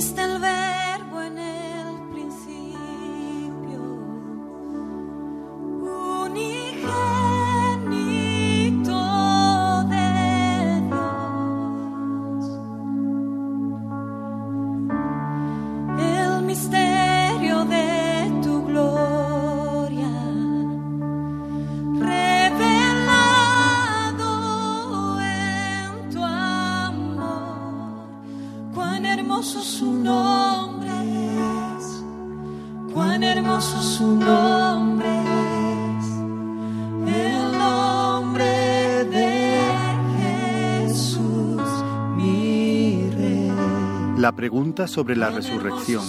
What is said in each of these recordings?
existe el verbo pregunta sobre la resurrección.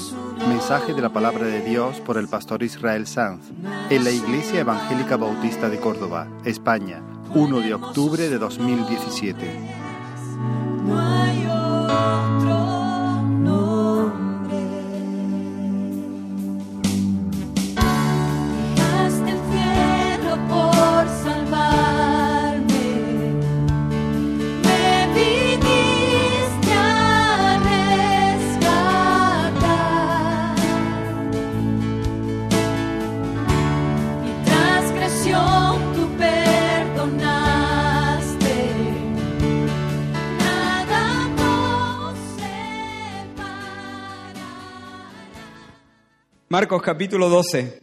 Mensaje de la palabra de Dios por el pastor Israel Sanz en la Iglesia Evangélica Bautista de Córdoba, España, 1 de octubre de 2017. Marcos capítulo 12.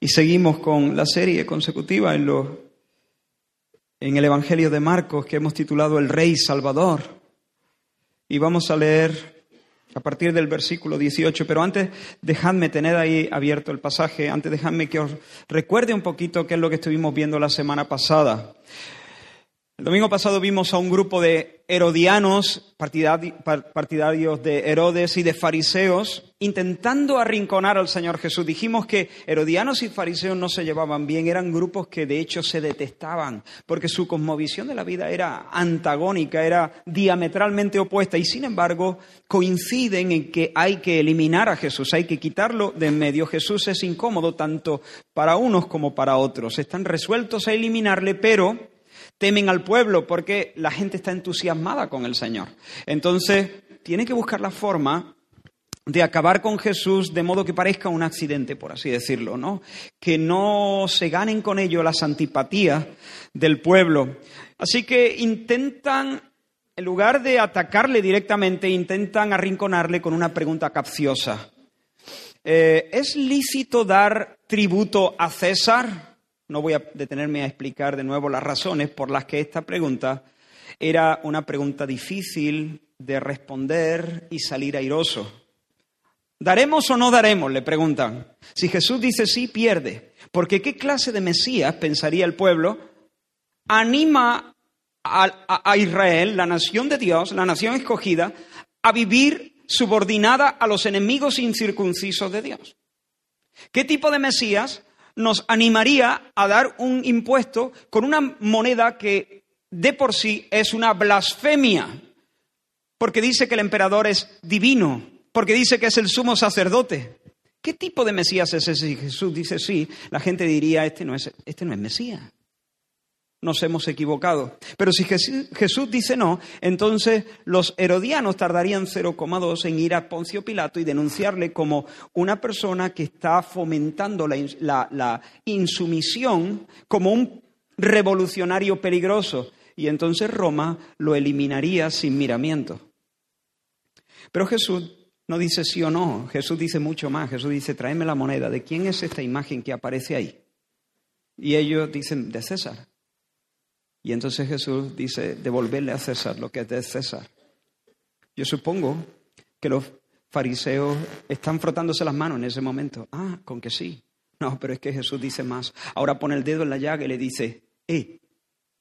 Y seguimos con la serie consecutiva en, en el Evangelio de Marcos que hemos titulado El Rey Salvador. Y vamos a leer a partir del versículo 18. Pero antes, dejadme tener ahí abierto el pasaje. Antes, dejadme que os recuerde un poquito qué es lo que estuvimos viendo la semana pasada. El domingo pasado vimos a un grupo de herodianos, partidari- par- partidarios de Herodes y de fariseos, intentando arrinconar al Señor Jesús. Dijimos que herodianos y fariseos no se llevaban bien, eran grupos que de hecho se detestaban, porque su cosmovisión de la vida era antagónica, era diametralmente opuesta, y sin embargo coinciden en que hay que eliminar a Jesús, hay que quitarlo de en medio. Jesús es incómodo tanto para unos como para otros. Están resueltos a eliminarle, pero temen al pueblo porque la gente está entusiasmada con el Señor. Entonces, tiene que buscar la forma de acabar con Jesús de modo que parezca un accidente, por así decirlo, ¿no? Que no se ganen con ello las antipatías del pueblo. Así que intentan, en lugar de atacarle directamente, intentan arrinconarle con una pregunta capciosa. Eh, ¿Es lícito dar tributo a César? No voy a detenerme a explicar de nuevo las razones por las que esta pregunta era una pregunta difícil de responder y salir airoso. ¿Daremos o no daremos? Le preguntan. Si Jesús dice sí, pierde. Porque ¿qué clase de Mesías, pensaría el pueblo, anima a, a- Israel, la nación de Dios, la nación escogida, a vivir subordinada a los enemigos incircuncisos de Dios? ¿Qué tipo de Mesías nos animaría a dar un impuesto con una moneda que de por sí es una blasfemia? Porque dice que el emperador es divino, porque dice que es el sumo sacerdote. ¿Qué tipo de Mesías es ese? Si Jesús dice sí, la gente diría, este no es, este no es Mesías. Nos hemos equivocado. Pero si Jesús, dice no, entonces los herodianos tardarían 0,2 en ir a Poncio Pilato y denunciarle como una persona que está fomentando la insumisión como un revolucionario peligroso. Y entonces Roma lo eliminaría sin miramiento. Pero Jesús no dice sí o no, Jesús dice mucho más. Jesús dice, tráeme la moneda. ¿De quién es esta imagen que aparece ahí? Y ellos dicen, de César. Y entonces Jesús dice, devolverle a César lo que es de César. Yo supongo que los fariseos están frotándose las manos en ese momento. Ah, con que sí. No, pero es que Jesús dice más. Ahora pone el dedo en la llaga y le dice, eh,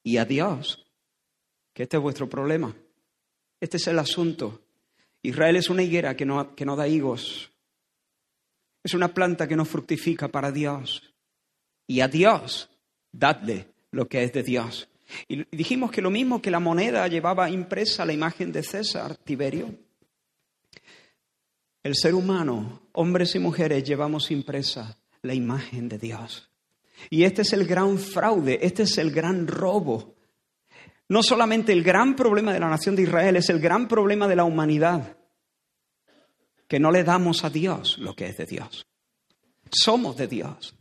y a Dios, que este es vuestro problema. Este es el asunto. Israel es una higuera que no, que no da higos. Es una planta que no fructifica para Dios. Y a Dios, dadle lo que es de Dios. Y dijimos que lo mismo que la moneda llevaba impresa la imagen de César, Tiberio. El ser humano, hombres y mujeres, llevamos impresa la imagen de Dios. Y este es el gran fraude, este es el gran robo. No solamente el gran problema de la nación de Israel, es el gran problema de la humanidad, que no le damos a Dios lo que es de Dios. Somos de Dios.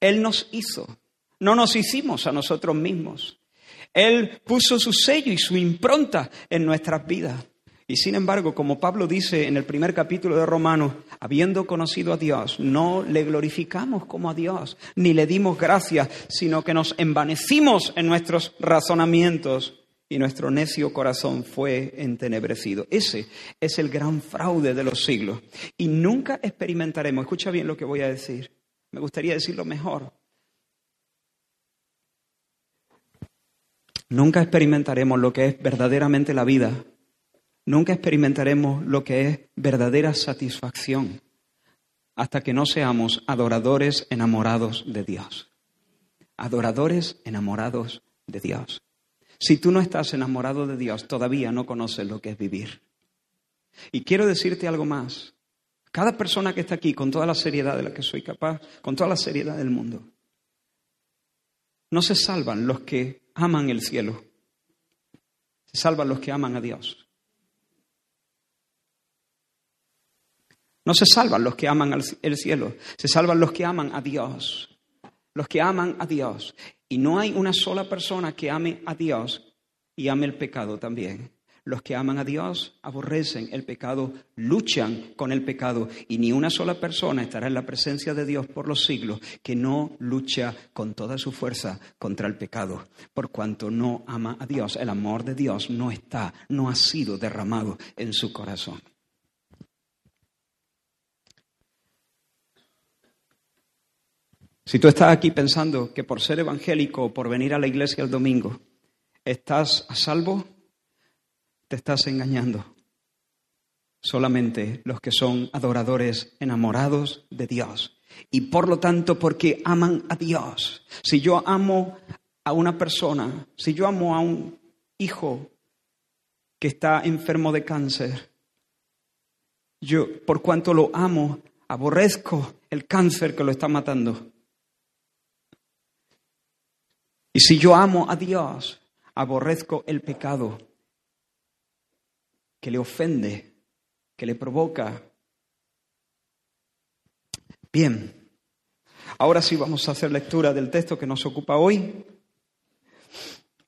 Él nos hizo, no nos hicimos a nosotros mismos. Él puso su sello y su impronta en nuestras vidas. Y sin embargo, como Pablo dice en el primer capítulo de Romanos, habiendo conocido a Dios, no le glorificamos como a Dios, ni le dimos gracias, sino que nos envanecimos en nuestros razonamientos y nuestro necio corazón fue entenebrecido. Ese es el gran fraude de los siglos. Y nunca experimentaremos, escucha bien lo que voy a decir, me gustaría decirlo mejor, nunca experimentaremos lo que es verdaderamente la vida nunca experimentaremos lo que es verdadera satisfacción hasta que no seamos adoradores enamorados de Dios. Adoradores enamorados de Dios. Si tú no estás enamorado de Dios, todavía no conoces lo que es vivir. Y quiero decirte algo más. Cada persona que está aquí, con toda la seriedad de la que soy capaz, con toda la seriedad del mundo, no se salvan los que aman el cielo, se salvan los que aman a Dios. No se salvan los que aman el cielo, se salvan los que aman a Dios. Los que aman a Dios. Y no hay una sola persona que ame a Dios y ame el pecado también. Los que aman a Dios aborrecen el pecado, luchan con el pecado y ni una sola persona estará en la presencia de Dios por los siglos que no lucha con toda su fuerza contra el pecado, por cuanto no ama a Dios. El amor de Dios no está, no ha sido derramado en su corazón. Si tú estás aquí pensando que por ser evangélico o por venir a la iglesia el domingo estás a salvo, te estás engañando. Solamente los que son adoradores enamorados de Dios. Y por lo tanto, porque aman a Dios. Si yo amo a una persona, si yo amo a un hijo que está enfermo de cáncer, yo, por cuanto lo amo, aborrezco el cáncer que lo está matando. Y si yo amo a Dios, aborrezco el pecado que le ofende, que le provoca. Bien, ahora sí vamos a hacer lectura del texto que nos ocupa hoy.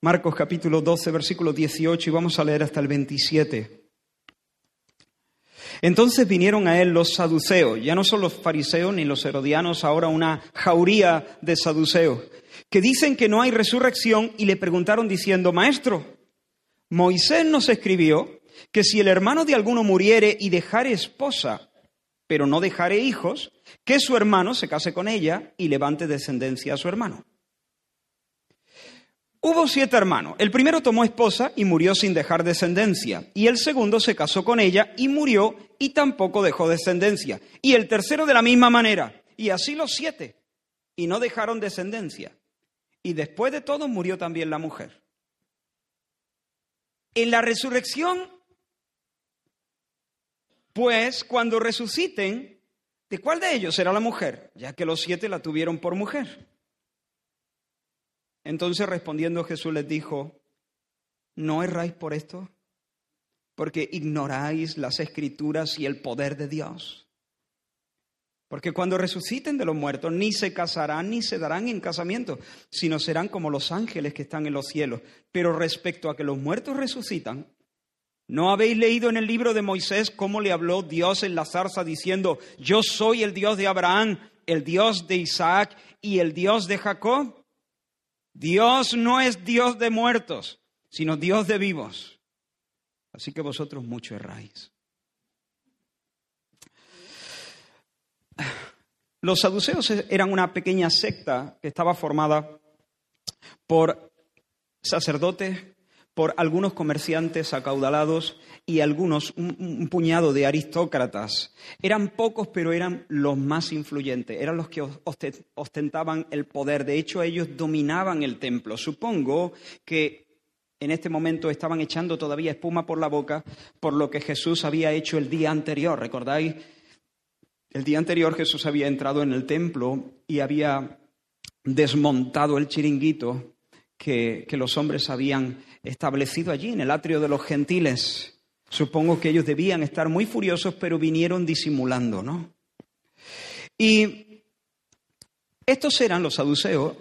Marcos capítulo 12, versículo 18 y vamos a leer hasta el 27. Entonces vinieron a él los saduceos, ya no son los fariseos ni los herodianos, ahora una jauría de saduceos, que dicen que no hay resurrección y le preguntaron diciendo, Maestro, Moisés nos escribió que si el hermano de alguno muriere y dejare esposa, pero no dejare hijos, que su hermano se case con ella y levante descendencia a su hermano. Hubo siete hermanos. El primero tomó esposa y murió sin dejar descendencia. Y el segundo se casó con ella y murió y tampoco dejó descendencia. Y el tercero de la misma manera. Y así los siete. Y no dejaron descendencia y después de todo murió también la mujer. En la resurrección, pues cuando resuciten, ¿de cuál de ellos será la mujer? Ya que los siete la tuvieron por mujer. Entonces respondiendo Jesús les dijo, ¿no erráis por esto? Porque ignoráis las escrituras y el poder de Dios. Porque cuando resuciten de los muertos, ni se casarán ni se darán en casamiento, sino serán como los ángeles que están en los cielos. Pero respecto a que los muertos resucitan, ¿no habéis leído en el libro de Moisés cómo le habló Dios en la zarza diciendo, yo soy el Dios de Abraham, el Dios de Isaac y el Dios de Jacob? Dios no es Dios de muertos, sino Dios de vivos. Así que vosotros mucho erráis. Los saduceos eran una pequeña secta que estaba formada por sacerdotes, por algunos comerciantes acaudalados y algunos, un, puñado de aristócratas. Eran pocos, pero eran los más influyentes, eran los que ostentaban el poder. De hecho, ellos dominaban el templo. Supongo que en este momento estaban echando todavía espuma por la boca por lo que Jesús había hecho el día anterior. ¿Recordáis? El día anterior Jesús había entrado en el templo y había desmontado el chiringuito que, que los hombres habían establecido allí, en el atrio de los gentiles. Supongo que ellos debían estar muy furiosos, pero vinieron disimulando, ¿no? Y estos eran los saduceos,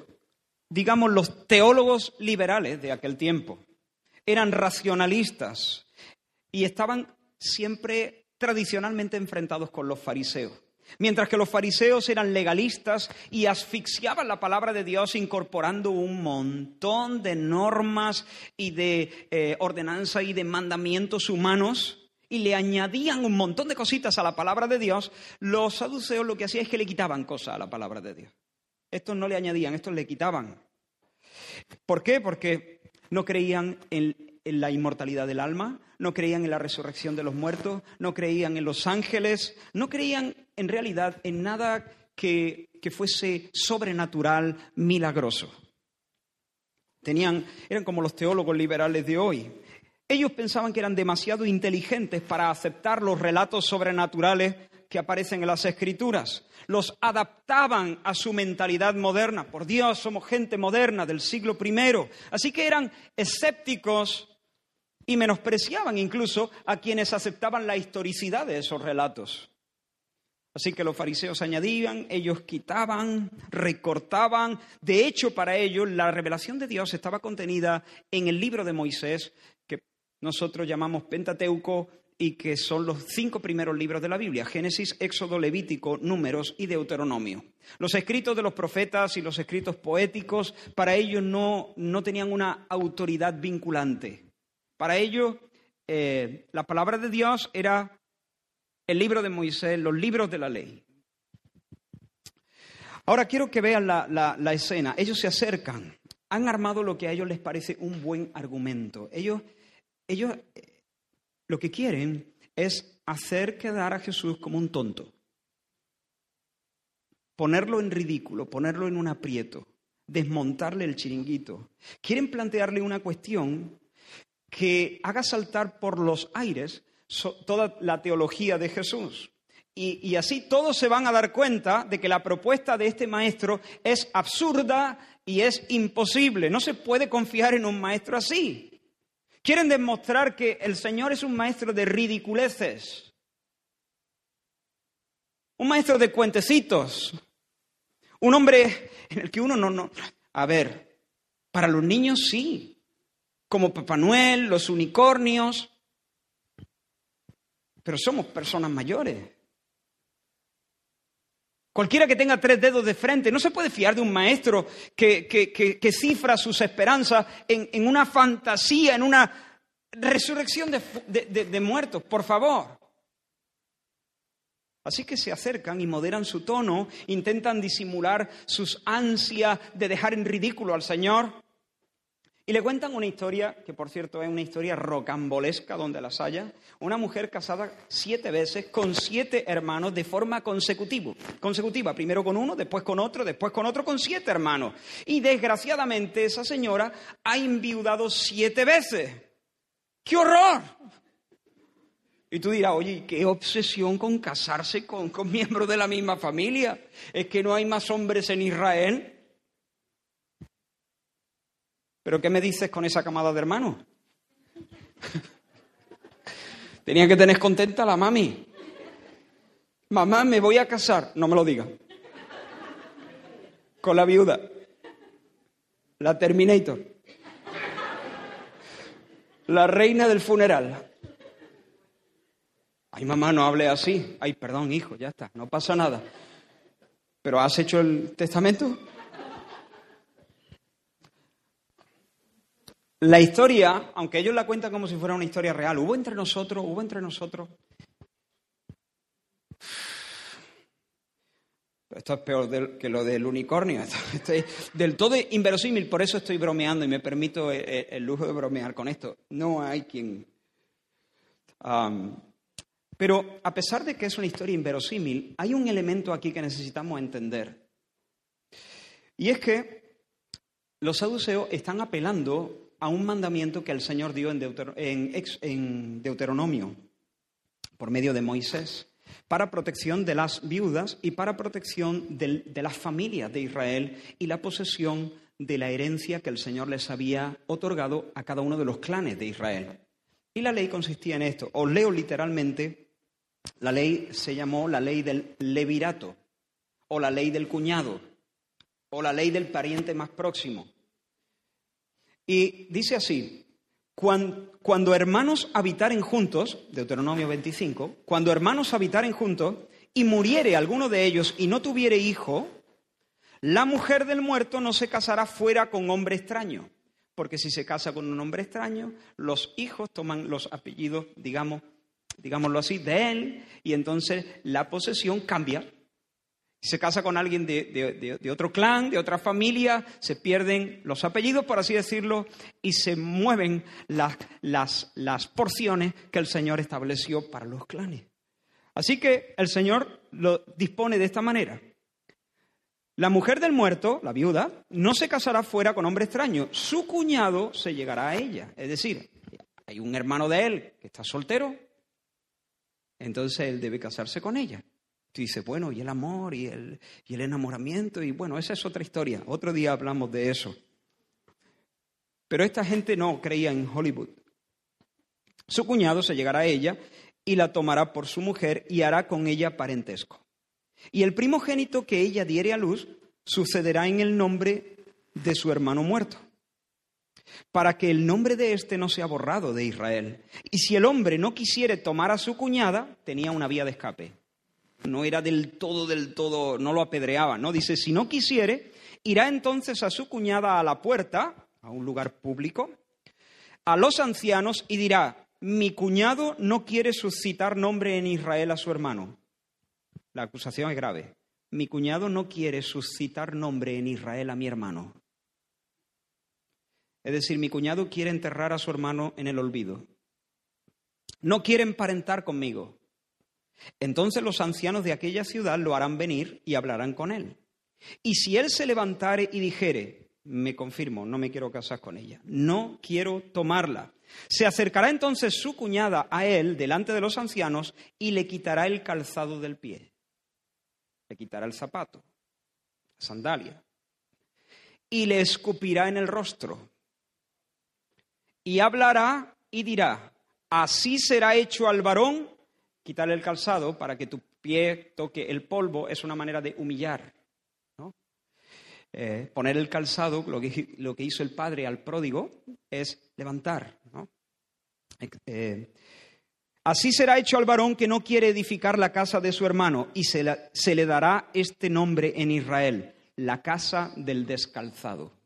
digamos, los teólogos liberales de aquel tiempo. Eran racionalistas y estaban siempre tradicionalmente enfrentados con los fariseos. Mientras que los fariseos eran legalistas y asfixiaban la palabra de Dios incorporando un montón de normas y de eh, ordenanza y de mandamientos humanos y le añadían un montón de cositas a la palabra de Dios, los saduceos lo que hacían es que le quitaban cosas a la palabra de Dios. Estos no le añadían, estos le quitaban. ¿Por qué? Porque no creían en la inmortalidad del alma, no creían en la resurrección de los muertos, no creían en los ángeles, no creían en realidad en nada que, fuese sobrenatural, milagroso. Tenían, eran como los teólogos liberales de hoy. Ellos pensaban que eran demasiado inteligentes para aceptar los relatos sobrenaturales que aparecen en las escrituras. Los adaptaban a su mentalidad moderna. Por Dios, somos gente moderna del siglo I. Así que eran escépticos y menospreciaban incluso a quienes aceptaban la historicidad de esos relatos. Así que los fariseos añadían, ellos quitaban, recortaban. De hecho, para ellos la revelación de Dios estaba contenida en el libro de Moisés, que nosotros llamamos Pentateuco y que son los cinco primeros libros de la Biblia, Génesis, Éxodo, Levítico, Números y Deuteronomio. Los escritos de los profetas y los escritos poéticos para ellos no, no tenían una autoridad vinculante. Para ellos eh, la palabra de Dios era el libro de Moisés, los libros de la ley. Ahora quiero que vean la, escena. Ellos se acercan, han armado lo que a ellos les parece un buen argumento. Ellos, ellos eh, lo que quieren es hacer quedar a Jesús como un tonto, ponerlo en ridículo, ponerlo en un aprieto, desmontarle el chiringuito. Quieren plantearle una cuestión que haga saltar por los aires toda la teología de Jesús. Y, así todos se van a dar cuenta de que la propuesta de este maestro es absurda y es imposible. No se puede confiar en un maestro así. Quieren demostrar que el Señor es un maestro de ridiculeces, un maestro de cuentecitos, un hombre en el que uno no, no. A ver, para los niños sí, como Papá Noel, los unicornios, pero somos personas mayores. Cualquiera que tenga tres dedos de frente no se puede fiar de un maestro que, que, cifra sus esperanzas en, una fantasía, en una resurrección de muertos, por favor. Así que se acercan y moderan su tono, intentan disimular sus ansias de dejar en ridículo al Señor. Y le cuentan una historia, que por cierto es una historia rocambolesca donde las haya, una mujer casada siete veces con siete hermanos de forma consecutiva, consecutiva, primero con uno, después con otro, después con otro, con siete hermanos. Y desgraciadamente esa señora ha enviudado siete veces. ¡Qué horror! Y tú dirás, oye, qué obsesión con casarse con, con miembros de la misma familia. Es que no hay más hombres en Israel. ¿Pero qué me dices con esa camada de hermanos? Tenía que tener contenta la mami. Mamá, me voy a casar. No me lo diga. Con la viuda. La Terminator. La reina del funeral. Ay, mamá, no hable así. Ay, perdón, hijo, ya está, no pasa nada. ¿Pero has hecho el testamento? La historia, aunque ellos la cuentan como si fuera una historia real, hubo entre nosotros, hubo entre nosotros. Esto es peor que lo del unicornio. Estoy del todo inverosímil, por eso estoy bromeando y me permito eh, eh, el, lujo de bromear con esto. No hay quien. pero a pesar de que es una historia inverosímil, hay un elemento aquí que necesitamos entender. Y es que los saduceos están apelando a un mandamiento que el Señor dio en, Deuteronomio por medio de Moisés para protección de las viudas y para protección de las familias de Israel y la posesión de la herencia que el Señor les había otorgado a cada uno de los clanes de Israel. Y la ley consistía en esto. Os leo literalmente, la ley se llamó la ley del levirato, o la ley del cuñado, o la ley del pariente más próximo. Y dice así, cuando, hermanos habitaren juntos, Deuteronomio 25, cuando hermanos habitaren juntos y muriere alguno de ellos y no tuviere hijo, la mujer del muerto no se casará fuera con hombre extraño, porque si se casa con un hombre extraño, los hijos toman los apellidos, digamos, digámoslo así, de él, y entonces la posesión cambia se casa con alguien de, otro clan, de otra familia, se pierden los apellidos, por así decirlo, y se mueven las, las, las porciones que el Señor estableció para los clanes. Así que el Señor lo dispone de esta manera. La mujer del muerto, la viuda, no se casará fuera con hombre extraño. Su cuñado se llegará a ella. Es decir, hay un hermano de él que está soltero, entonces él debe casarse con ella. Tú dices, bueno, y el amor y el, y el enamoramiento, y bueno, esa es otra historia. Otro día hablamos de eso. Pero esta gente no creía en Hollywood. Su cuñado se llegará a ella y la tomará por su mujer y hará con ella parentesco. Y el primogénito que ella diere a luz sucederá en el nombre de su hermano muerto, para que el nombre de éste no sea borrado de Israel. Y si el hombre no quisiere tomar a su cuñada, tenía una vía de escape no era del todo, del todo, no lo apedreaba, ¿no? Dice, si no quisiere, irá entonces a su cuñada a la puerta, a un lugar público, a los ancianos y dirá, mi cuñado no quiere suscitar nombre en Israel a su hermano. La acusación es grave. Mi cuñado no quiere suscitar nombre en Israel a mi hermano. Es decir, mi cuñado quiere enterrar a su hermano en el olvido. No quiere emparentar conmigo. Entonces los ancianos de aquella ciudad lo harán venir y hablarán con él. Y si él se levantare y dijere, me confirmo, no me quiero casar con ella, no quiero tomarla, se acercará entonces su cuñada a él delante de los ancianos y le quitará el calzado del pie, le quitará el zapato, la sandalia, y le escupirá en el rostro. Y hablará y dirá, así será hecho al varón quitarle el calzado para que tu pie toque el polvo es una manera de humillar. Eh, poner el calzado, lo que, hizo el padre al pródigo, es levantar. Eh, así será hecho al varón que no quiere edificar la casa de su hermano, y se le dará este nombre en Israel, la casa del descalzado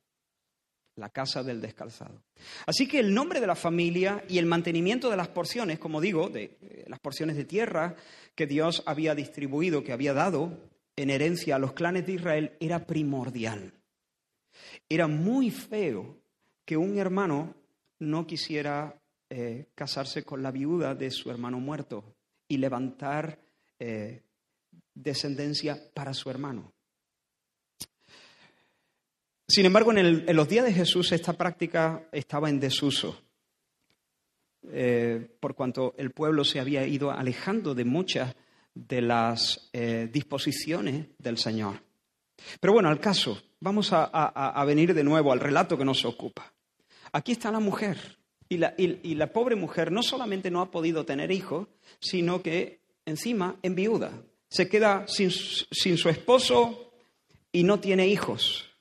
la casa del descalzado. Así que el nombre de la familia y el mantenimiento de las porciones, como digo, de eh, las porciones de tierra que Dios había distribuido, que había dado en herencia a los clanes de Israel, era primordial. Era muy feo que un hermano no quisiera eh, casarse con la viuda de su hermano muerto y levantar eh, descendencia para su hermano. Sin embargo, en, los días de Jesús esta práctica estaba en desuso, eh, por cuanto el pueblo se había ido alejando de muchas de las eh, disposiciones del Señor. Pero bueno, al caso, vamos a, venir de nuevo al relato que nos ocupa. Aquí está la mujer, y la, la pobre mujer no solamente no ha podido tener hijos, sino que encima enviuda. Se queda sin, sin su esposo y no tiene hijos.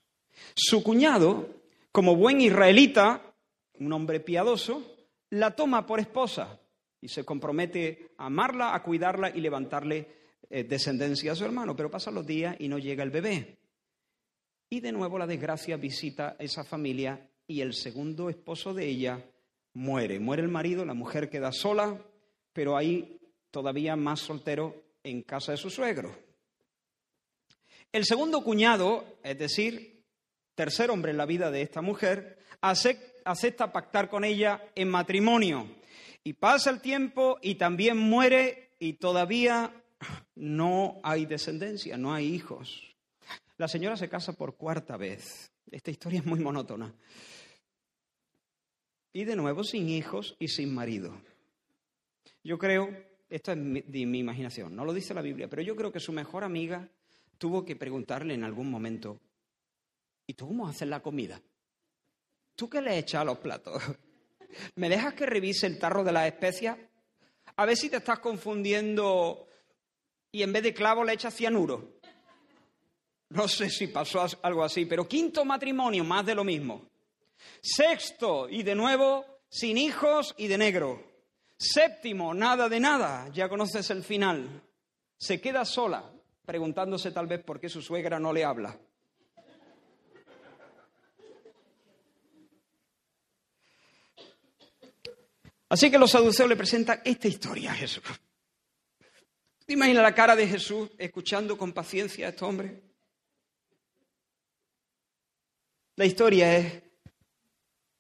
Su cuñado, como buen israelita, un hombre piadoso, la toma por esposa y se compromete a amarla, a cuidarla y levantarle eh, descendencia a su hermano. Pero pasan los días y no llega el bebé. Y de nuevo la desgracia visita a esa familia y el segundo esposo de ella muere. Muere el marido, la mujer queda sola, pero ahí todavía más soltero en casa de su suegro. El segundo cuñado, es decir, tercer hombre en la vida de esta mujer, acepta pactar con ella en matrimonio. Y pasa el tiempo y también muere y todavía no hay descendencia, no hay hijos. La señora se casa por cuarta vez. Esta historia es muy monótona. Y de nuevo sin hijos y sin marido. Yo creo, esto es de mi imaginación, no lo dice la Biblia, pero yo creo que su mejor amiga tuvo que preguntarle en algún momento, ¿y tú cómo haces la comida? ¿Tú qué le echas a los platos? ¿Me dejas que revise el tarro de las especias? A ver si te estás confundiendo y en vez de clavo le echas cianuro. No sé si pasó algo así, pero quinto matrimonio, más de lo mismo. Sexto, y de nuevo, sin hijos y de negro. Séptimo, nada de nada, ya conoces el final. Se queda sola, preguntándose tal vez por qué su suegra no le habla. Así que los saduceos le presentan esta historia a Jesús. ¿Te imaginas la cara de Jesús escuchando con paciencia a este hombre? La historia es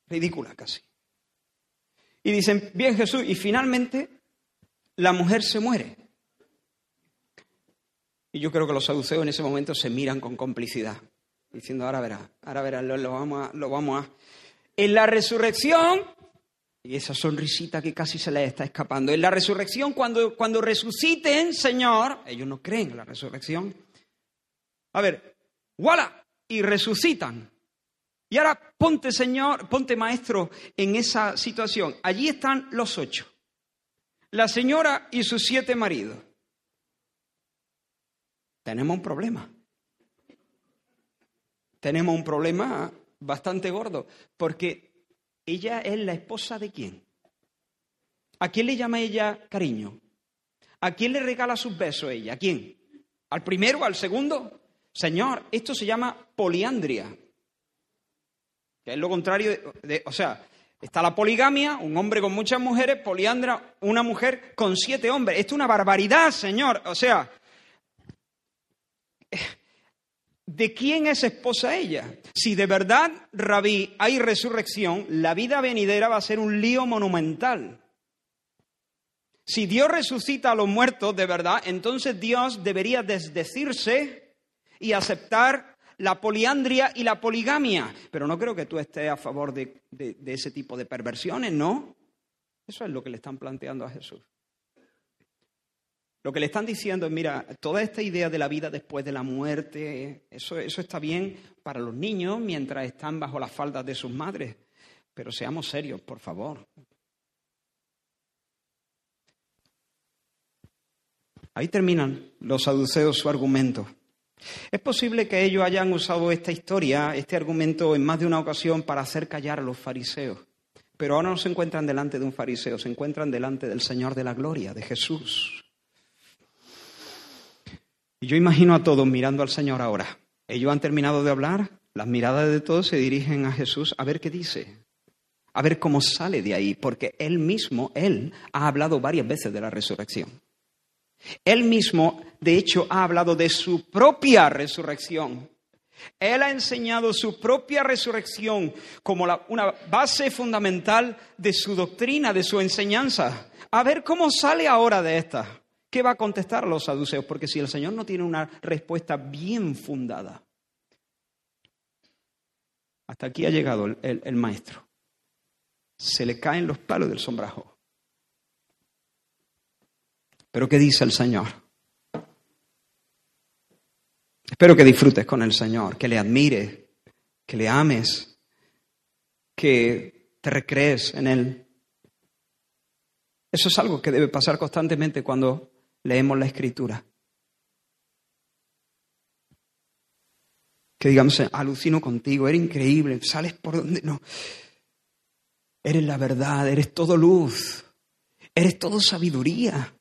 ridícula casi. Y dicen, bien Jesús, y finalmente la mujer se muere. Y yo creo que los saduceos en ese momento se miran con complicidad, diciendo, ahora verá, ahora verá, lo, vamos a, lo vamos a... En la resurrección, y esa sonrisita que casi se les está escapando, en la resurrección, cuando, cuando resuciten, Señor, ellos no creen en la resurrección. A ver, ¡voilà! Y resucitan. Y ahora ponte, Señor, ponte maestro en esa situación. Allí están los ocho. La señora y sus siete maridos. Tenemos un problema. Tenemos un problema bastante gordo, porque ella es la esposa de quién. ¿A quién le llama ella cariño? ¿A quién le regala sus besos ella? ¿A quién? ¿Al primero, al segundo? Señor, esto se llama poliandria que es lo contrario de, o sea, está la poligamia, un hombre con muchas mujeres, poliandra, una mujer con siete hombres. Esto es una barbaridad, Señor. O sea, ¿de quién es esposa ella? Si de verdad, Rabí, hay resurrección, la vida venidera va a ser un lío monumental. Si Dios resucita a los muertos de verdad, entonces Dios debería desdecirse y aceptar la poliandria y la poligamia. Pero no creo que tú estés a favor de, ese tipo de perversiones, ¿no? Eso es lo que le están planteando a Jesús. Lo que le están diciendo es, mira, toda esta idea de la vida después de la muerte, eso, eso está bien para los niños mientras están bajo las faldas de sus madres. Pero seamos serios, por favor. Ahí terminan los saduceos su argumento. Es posible que ellos hayan usado esta historia, este argumento, en más de una ocasión para hacer callar a los fariseos. Pero ahora no se encuentran delante de un fariseo, se encuentran delante del Señor de la Gloria, de Jesús. Y yo imagino a todos mirando al Señor ahora. Ellos han terminado de hablar, las miradas de todos se dirigen a Jesús a ver qué dice, a ver cómo sale de ahí, porque Él mismo, Él, ha hablado varias veces de la resurrección. Él mismo, de hecho, ha hablado de su propia resurrección. Él ha enseñado su propia resurrección como una base fundamental de su doctrina, de su enseñanza. A ver cómo sale ahora de esta. ¿Qué va a contestar a los saduceos? Porque si el Señor no tiene una respuesta bien fundada. Hasta aquí ha llegado el, el maestro. Se le caen los palos del sombrajo. Pero ¿qué dice el Señor? Espero que disfrutes con el Señor, que le admires, que le ames, que te recrees en Él. Eso es algo que debe pasar constantemente cuando leemos la Escritura. Que digamos, alucino contigo, eres increíble, sales por donde no. Eres la verdad, eres todo luz, eres todo sabiduría.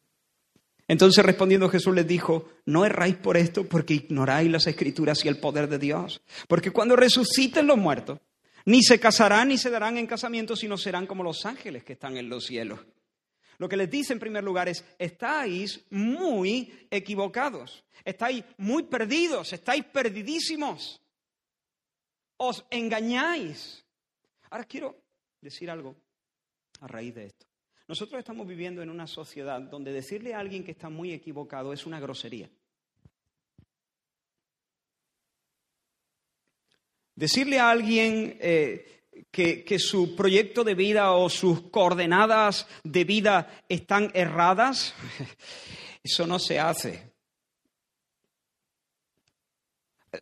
Entonces respondiendo Jesús les dijo, no erráis por esto porque ignoráis las escrituras y el poder de Dios. Porque cuando resuciten los muertos, ni se casarán ni se darán en casamiento, sino serán como los ángeles que están en los cielos. Lo que les dice en primer lugar es, estáis muy equivocados, estáis muy perdidos, estáis perdidísimos, os engañáis. Ahora quiero decir algo a raíz de esto. Nosotros estamos viviendo en una sociedad donde decirle a alguien que está muy equivocado es una grosería. Decirle a alguien eh, que, que, su proyecto de vida o sus coordenadas de vida están erradas, eso no se hace.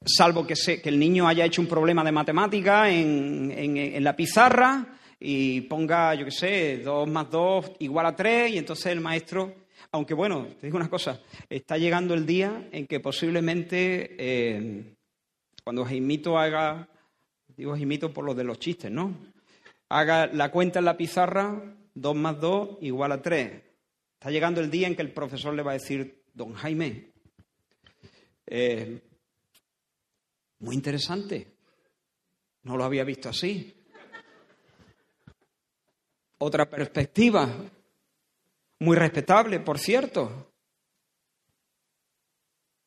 salvo que, que el niño haya hecho un problema de matemática en, en la pizarra y ponga, yo qué sé, 2 más 2 igual a 3 y entonces el maestro, aunque bueno, te digo una cosa, está llegando el día en que posiblemente eh, cuando Jaimito haga, digo Jaimito por lo de los chistes, ¿no? Haga la cuenta en la pizarra, 2 más 2 igual a 3. Está llegando el día en que el profesor le va a decir, don Jaime, eh, muy interesante, no lo había visto así otra perspectiva, muy respetable, por cierto.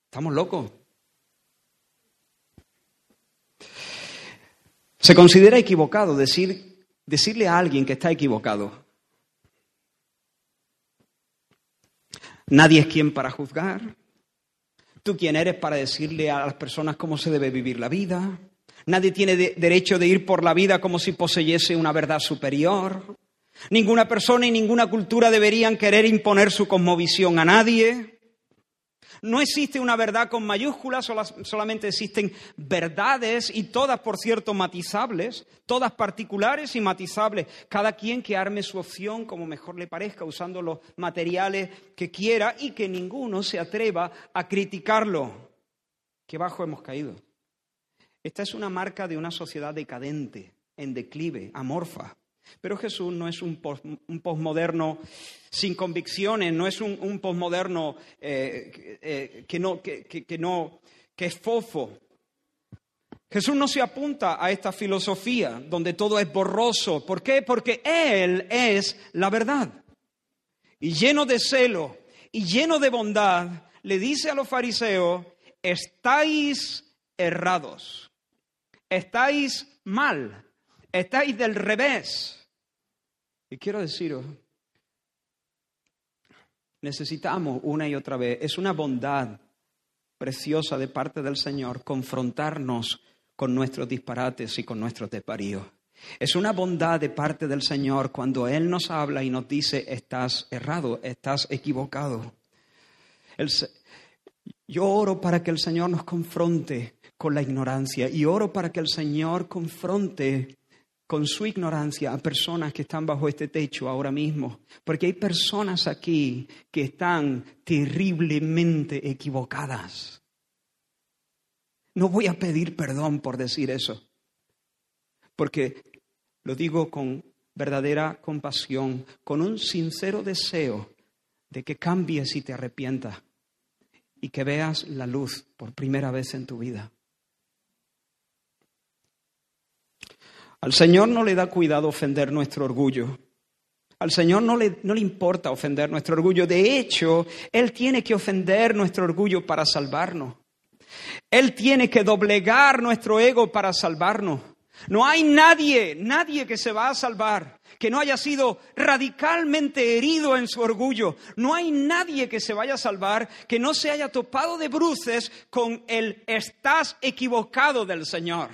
Estamos locos. Se considera equivocado decir, decirle a alguien que está equivocado. Nadie es quien para juzgar. ¿Tú quién eres para decirle a las personas cómo se debe vivir la vida? Nadie tiene derecho de ir por la vida como si poseyese una verdad superior. Ninguna persona y ninguna cultura deberían querer imponer su cosmovisión a nadie. No existe una verdad con mayúsculas, solamente existen verdades y todas, por cierto, matizables, todas particulares y matizables. Cada quien que arme su opción como mejor le parezca, usando los materiales que quiera y que ninguno se atreva a criticarlo. Qué bajo hemos caído. Esta es una marca de una sociedad decadente, en declive, amorfa. Pero Jesús no es un, posmoderno sin convicciones, no es un, posmoderno eh, eh, que, no, que, no, que es fofo. Jesús no se apunta a esta filosofía donde todo es borroso. ¿Por qué? Porque Él es la verdad. Y lleno de celo y lleno de bondad, le dice a los fariseos, estáis errados, estáis mal, estáis del revés. Y quiero deciros, necesitamos una y otra vez, es una bondad preciosa de parte del Señor confrontarnos con nuestros disparates y con nuestros desvaríos. Es una bondad de parte del Señor cuando Él nos habla y nos dice, estás errado, estás equivocado. yo oro para que el Señor nos confronte con la ignorancia y oro para que el Señor confronte con su ignorancia a personas que están bajo este techo ahora mismo, porque hay personas aquí que están terriblemente equivocadas. No voy a pedir perdón por decir eso, porque lo digo con verdadera compasión, con un sincero deseo de que cambies y te arrepientas y que veas la luz por primera vez en tu vida. Al Señor no le da cuidado ofender nuestro orgullo. Al Señor no le, no le, importa ofender nuestro orgullo. De hecho, Él tiene que ofender nuestro orgullo para salvarnos. Él tiene que doblegar nuestro ego para salvarnos. No hay nadie, nadie que se va a salvar que no haya sido radicalmente herido en su orgullo. No hay nadie que se vaya a salvar que no se haya topado de bruces con el estás equivocado del Señor.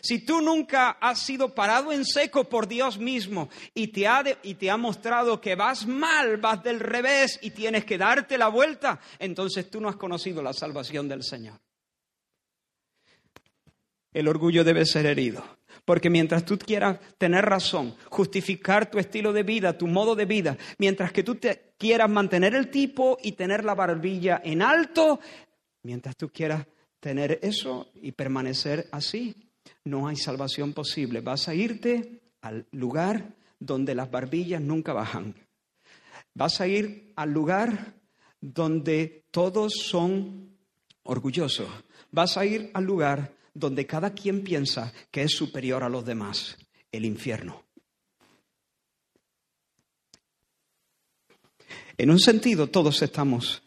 Si tú nunca has sido parado en seco por Dios mismo y te, ha y te ha mostrado que vas mal, vas del revés y tienes que darte la vuelta, entonces tú no has conocido la salvación del Señor. El orgullo debe ser herido. Porque mientras tú quieras tener razón, justificar tu estilo de vida, tu modo de vida, mientras que tú te quieras mantener el tipo y tener la barbilla en alto, mientras tú quieras tener eso y permanecer así, no hay salvación posible. Vas a irte al lugar donde las barbillas nunca bajan. Vas a ir al lugar donde todos son orgullosos. Vas a ir al lugar donde cada quien piensa que es superior a los demás, el infierno. En un sentido, todos estamos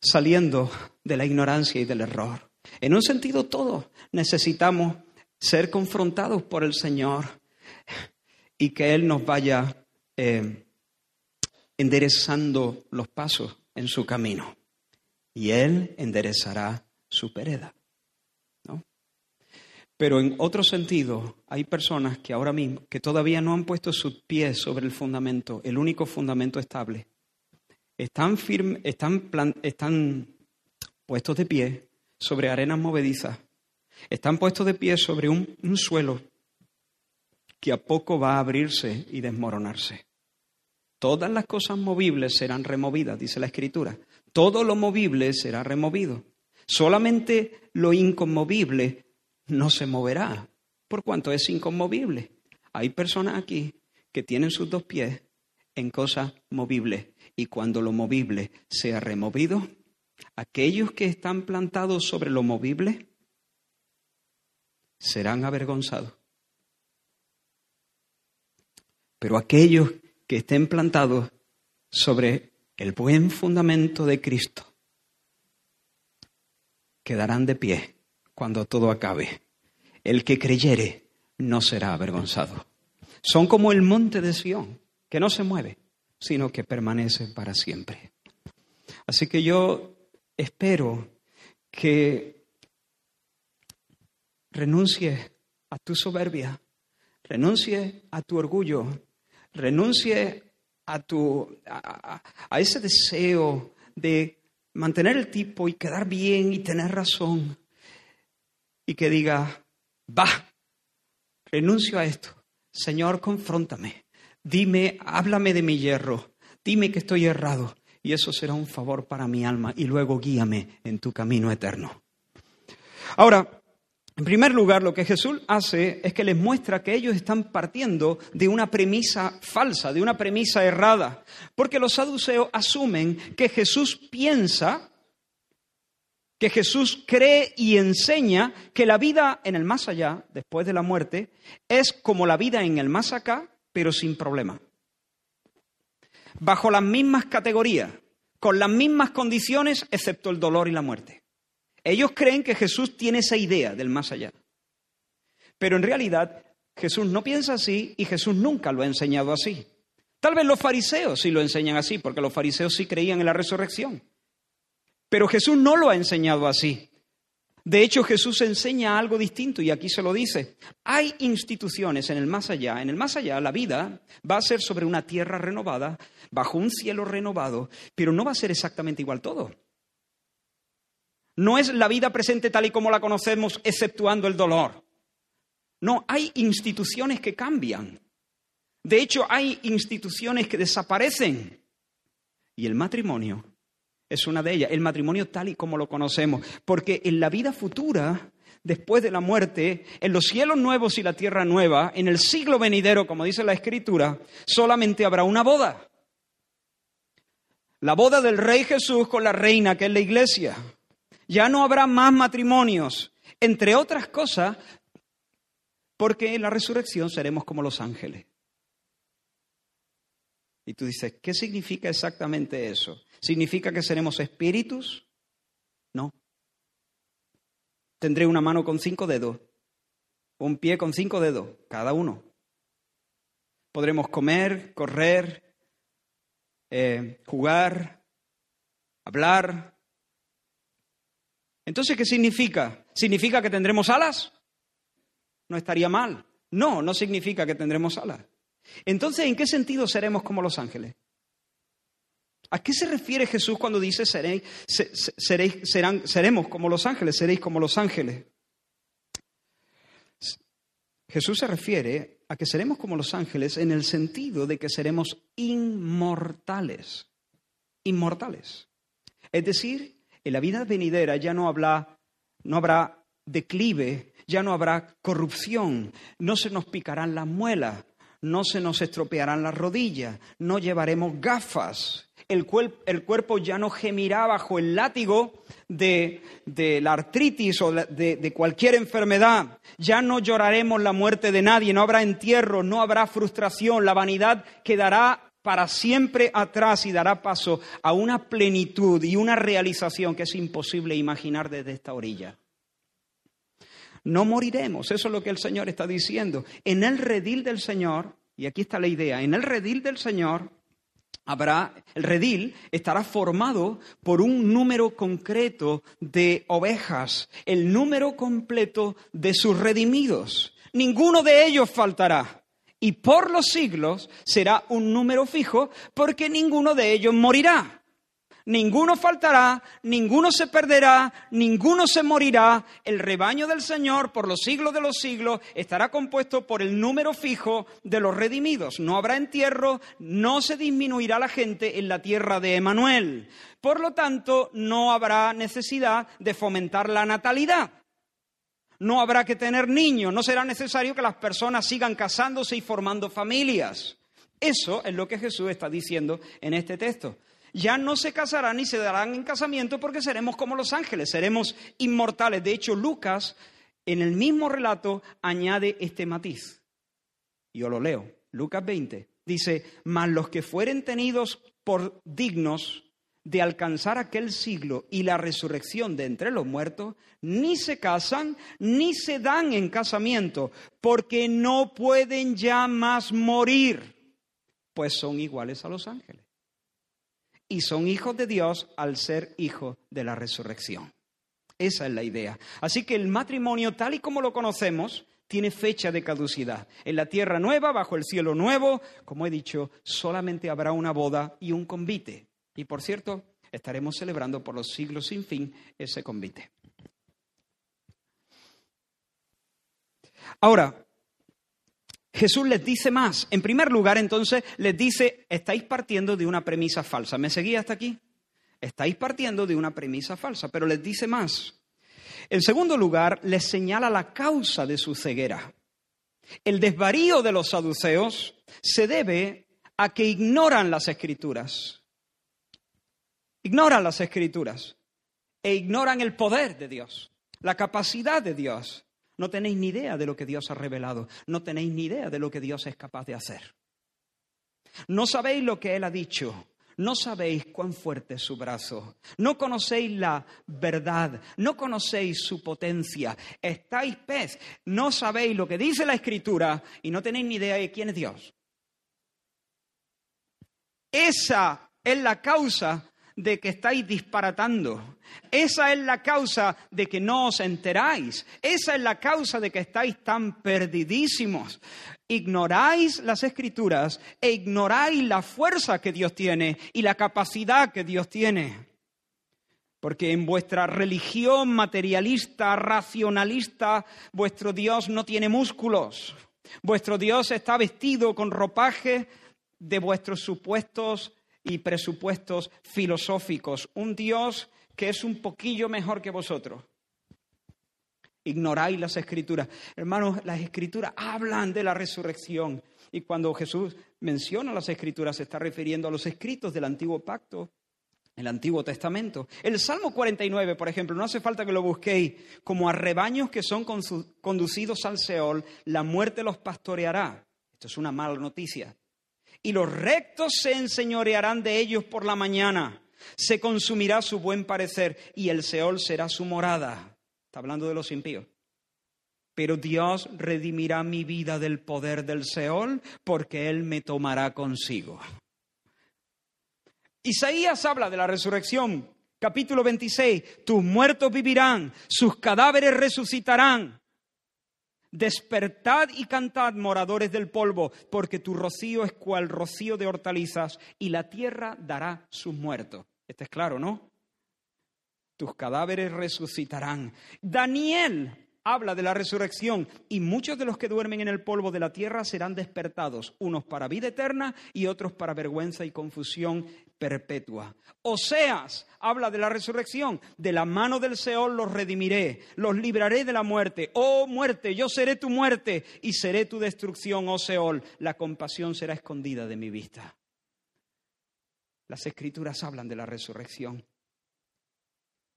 saliendo de la ignorancia y del error. En un sentido, todos necesitamos ser confrontados por el Señor y que Él nos vaya eh, enderezando los pasos en su camino. Y Él enderezará su pereda. ¿no? Pero en otro sentido, hay personas que ahora mismo, que todavía no han puesto sus pies sobre el fundamento, el único fundamento estable. Están, firmes, están, están puestos de pie sobre arenas movedizas. Están puestos de pie sobre un, un suelo que a poco va a abrirse y desmoronarse. Todas las cosas movibles serán removidas, dice la Escritura. Todo lo movible será removido. Solamente lo inconmovible no se moverá, por cuanto es inconmovible. Hay personas aquí que tienen sus dos pies en cosas movibles y cuando lo movible sea removido, aquellos que están plantados sobre lo movible serán avergonzados. Pero aquellos que estén plantados sobre el buen fundamento de Cristo quedarán de pie cuando todo acabe. El que creyere no será avergonzado. Son como el monte de Sión, que no se mueve, sino que permanece para siempre. Así que yo espero que renuncie a tu soberbia, renuncie a tu orgullo, renuncie a, tu, a, ese deseo de mantener el tipo y quedar bien y tener razón y que diga, va, renuncio a esto. Señor, confróntame. Dime, háblame de mi hierro. Dime que estoy errado. Y eso será un favor para mi alma. Y luego guíame en tu camino eterno. Ahora, en primer lugar, lo que Jesús hace es que les muestra que ellos están partiendo de una premisa falsa, de una premisa errada, porque los saduceos asumen que Jesús piensa, que Jesús cree y enseña que la vida en el más allá, después de la muerte, es como la vida en el más acá, pero sin problema. Bajo las mismas categorías, con las mismas condiciones, excepto el dolor y la muerte. Ellos creen que Jesús tiene esa idea del más allá. Pero en realidad Jesús no piensa así y Jesús nunca lo ha enseñado así. Tal vez los fariseos sí lo enseñan así, porque los fariseos sí creían en la resurrección. Pero Jesús no lo ha enseñado así. De hecho, Jesús enseña algo distinto y aquí se lo dice. Hay instituciones en el más allá. En el más allá la vida va a ser sobre una tierra renovada, bajo un cielo renovado, pero no va a ser exactamente igual todo. No es la vida presente tal y como la conocemos, exceptuando el dolor. No, hay instituciones que cambian. De hecho, hay instituciones que desaparecen. Y el matrimonio es una de ellas, el matrimonio tal y como lo conocemos. Porque en la vida futura, después de la muerte, en los cielos nuevos y la tierra nueva, en el siglo venidero, como dice la Escritura, solamente habrá una boda. La boda del Rey Jesús con la reina, que es la iglesia. Ya no habrá más matrimonios, entre otras cosas, porque en la resurrección seremos como los ángeles. Y tú dices, ¿qué significa exactamente eso? ¿Significa que seremos espíritus? No. Tendré una mano con cinco dedos, un pie con cinco dedos, cada uno. Podremos comer, correr, eh, jugar, hablar, entonces, ¿qué significa? ¿Significa que tendremos alas? No estaría mal. No, no significa que tendremos alas. Entonces, ¿en qué sentido seremos como los ángeles? ¿A qué se refiere Jesús cuando dice seréis, serán, seremos como los ángeles, seréis como los ángeles? Jesús se refiere a que seremos como los ángeles en el sentido de que seremos inmortales. Inmortales. Es decir, en la vida venidera ya no habrá, no habrá declive, ya no habrá corrupción, no se nos picarán las muelas, no se nos estropearán las rodillas, no llevaremos gafas, el, el cuerpo ya no gemirá bajo el látigo de, la artritis o de, de, cualquier enfermedad, ya no lloraremos la muerte de nadie, no habrá entierro, no habrá frustración, la vanidad quedará para siempre atrás y dará paso a una plenitud y una realización que es imposible imaginar desde esta orilla. No moriremos, eso es lo que el Señor está diciendo. En el redil del Señor, y aquí está la idea, en el redil del Señor habrá, el redil estará formado por un número concreto de ovejas, el número completo de sus redimidos. Ninguno de ellos faltará y por los siglos será un número fijo porque ninguno de ellos morirá. Ninguno faltará, ninguno se perderá, ninguno se morirá. El rebaño del Señor por los siglos de los siglos estará compuesto por el número fijo de los redimidos. No habrá entierro, no se disminuirá la gente en la tierra de Emanuel. Por lo tanto, no habrá necesidad de fomentar la natalidad. No habrá que tener niños, no será necesario que las personas sigan casándose y formando familias. Eso es lo que Jesús está diciendo en este texto ya no se casarán ni se darán en casamiento porque seremos como los ángeles, seremos inmortales. De hecho, Lucas, en el mismo relato, añade este matiz. Yo lo leo, Lucas 20. Dice, mas los que fueren tenidos por dignos de alcanzar aquel siglo y la resurrección de entre los muertos, ni se casan ni se dan en casamiento, porque no pueden ya más morir, pues son iguales a los ángeles y son hijos de Dios al ser hijos de la resurrección. Esa es la idea. Así que el matrimonio, tal y como lo conocemos, tiene fecha de caducidad. En la tierra nueva, bajo el cielo nuevo, como he dicho, solamente habrá una boda y un convite. Y por cierto, estaremos celebrando por los siglos sin fin ese convite. Ahora, Jesús les dice más. En primer lugar, entonces, les dice, estáis partiendo de una premisa falsa. ¿Me seguí hasta aquí? Estáis partiendo de una premisa falsa, pero les dice más. En segundo lugar, les señala la causa de su ceguera. El desvarío de los saduceos se debe a que ignoran las escrituras. Ignoran las escrituras e ignoran el poder de Dios, la capacidad de Dios. No tenéis ni idea de lo que Dios ha revelado. No tenéis ni idea de lo que Dios es capaz de hacer. No sabéis lo que Él ha dicho. No sabéis cuán fuerte es su brazo. No conocéis la verdad. No conocéis su potencia. Estáis pez. No sabéis lo que dice la Escritura y no tenéis ni idea de quién es Dios. Esa es la causa de que estáis disparatando. Esa es la causa de que no os enteráis. Esa es la causa de que estáis tan perdidísimos. Ignoráis las escrituras e ignoráis la fuerza que Dios tiene y la capacidad que Dios tiene. Porque en vuestra religión materialista, racionalista, vuestro Dios no tiene músculos. Vuestro Dios está vestido con ropaje de vuestros supuestos y presupuestos filosóficos. Un Dios que es un poquillo mejor que vosotros. Ignoráis las escrituras. Hermanos, las escrituras hablan de la resurrección. Y cuando Jesús menciona las escrituras, se está refiriendo a los escritos del antiguo pacto, el Antiguo Testamento. El Salmo 49, por ejemplo, no hace falta que lo busquéis, como a rebaños que son conducidos al Seol, la muerte los pastoreará. Esto es una mala noticia y los rectos se enseñorearán de ellos por la mañana. Se consumirá su buen parecer y el Seol será su morada. Está hablando de los impíos. Pero Dios redimirá mi vida del poder del Seol porque Él me tomará consigo. Isaías habla de la resurrección, capítulo 26. Tus muertos vivirán, sus cadáveres resucitarán. Despertad y cantad, moradores del polvo, porque tu rocío es cual rocío de hortalizas, y la tierra dará sus muertos. Este es claro, ¿no? Tus cadáveres resucitarán. Daniel habla de la resurrección y muchos de los que duermen en el polvo de la tierra serán despertados, unos para vida eterna y otros para vergüenza y confusión perpetua. Oseas habla de la resurrección, de la mano del Seol los redimiré, los libraré de la muerte. Oh muerte, yo seré tu muerte y seré tu destrucción, oh Seol, la compasión será escondida de mi vista. Las escrituras hablan de la resurrección.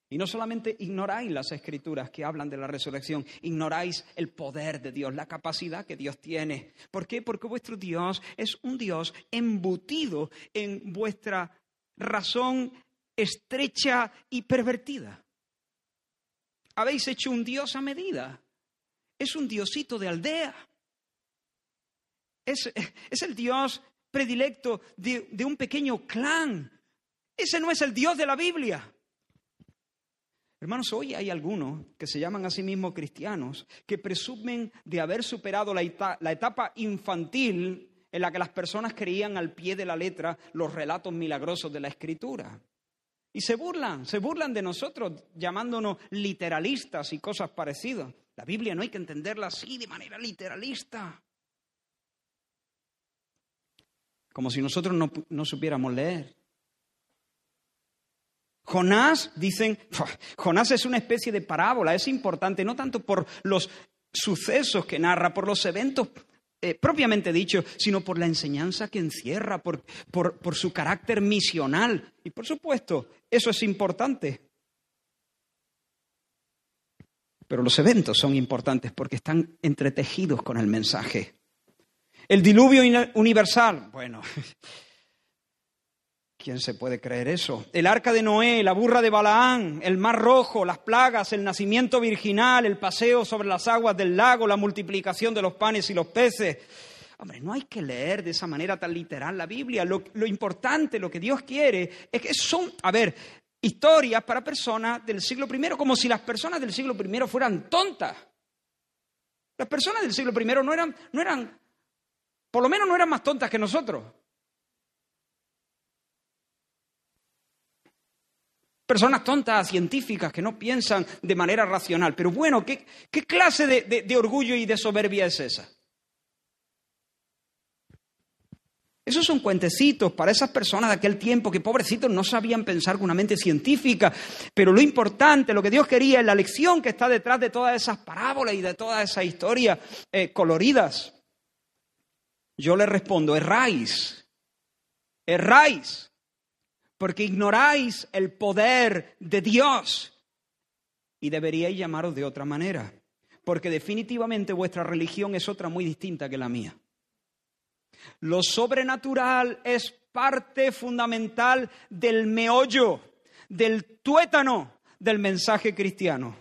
Y no solamente ignoráis las escrituras que hablan de la resurrección, ignoráis el poder de Dios, la capacidad que Dios tiene. ¿Por qué? Porque vuestro Dios es un Dios embutido en vuestra razón estrecha y pervertida. Habéis hecho un Dios a medida. Es un diosito de aldea. Es, el Dios predilecto de un pequeño clan. Ese no es el Dios de la Biblia. Hermanos, hoy hay algunos que se llaman a sí mismos cristianos que presumen de haber superado la, etapa infantil en la que las personas creían al pie de la letra los relatos milagrosos de la Escritura. Y se burlan, se burlan de nosotros, llamándonos literalistas y cosas parecidas. La Biblia no hay que entenderla así, de manera literalista. Como si nosotros no, supiéramos leer. Jonás, dicen, Jonás es una especie de parábola, es importante, no tanto por los sucesos que narra, por los eventos eh, propiamente dicho, sino por la enseñanza que encierra, por, por su carácter misional. Y por supuesto, eso es importante. Pero los eventos son importantes porque están entretejidos con el mensaje. El diluvio universal, bueno, ¿Quién se puede creer eso? El arca de Noé, la burra de Balaán, el mar rojo, las plagas, el nacimiento virginal, el paseo sobre las aguas del lago, la multiplicación de los panes y los peces. Hombre, no hay que leer de esa manera tan literal la Biblia. Lo, importante, lo que Dios quiere, es que son, a ver, historias para personas del siglo I, como si las personas del siglo I fueran tontas. Las personas del siglo I no eran, no eran, por lo menos no eran más tontas que nosotros. Personas tontas, científicas, que no piensan de manera racional. Pero bueno, ¿qué, clase de, orgullo y de soberbia es esa? Esos son cuentecitos para esas personas de aquel tiempo que pobrecitos no sabían pensar con una mente científica. Pero lo importante, lo que Dios quería es la lección que está detrás de todas esas parábolas y de todas esas historias eh, coloridas. Yo le respondo, erráis, erráis porque ignoráis el poder de Dios. Y deberíais llamaros de otra manera, porque definitivamente vuestra religión es otra muy distinta que la mía. Lo sobrenatural es parte fundamental del meollo, del tuétano del mensaje cristiano.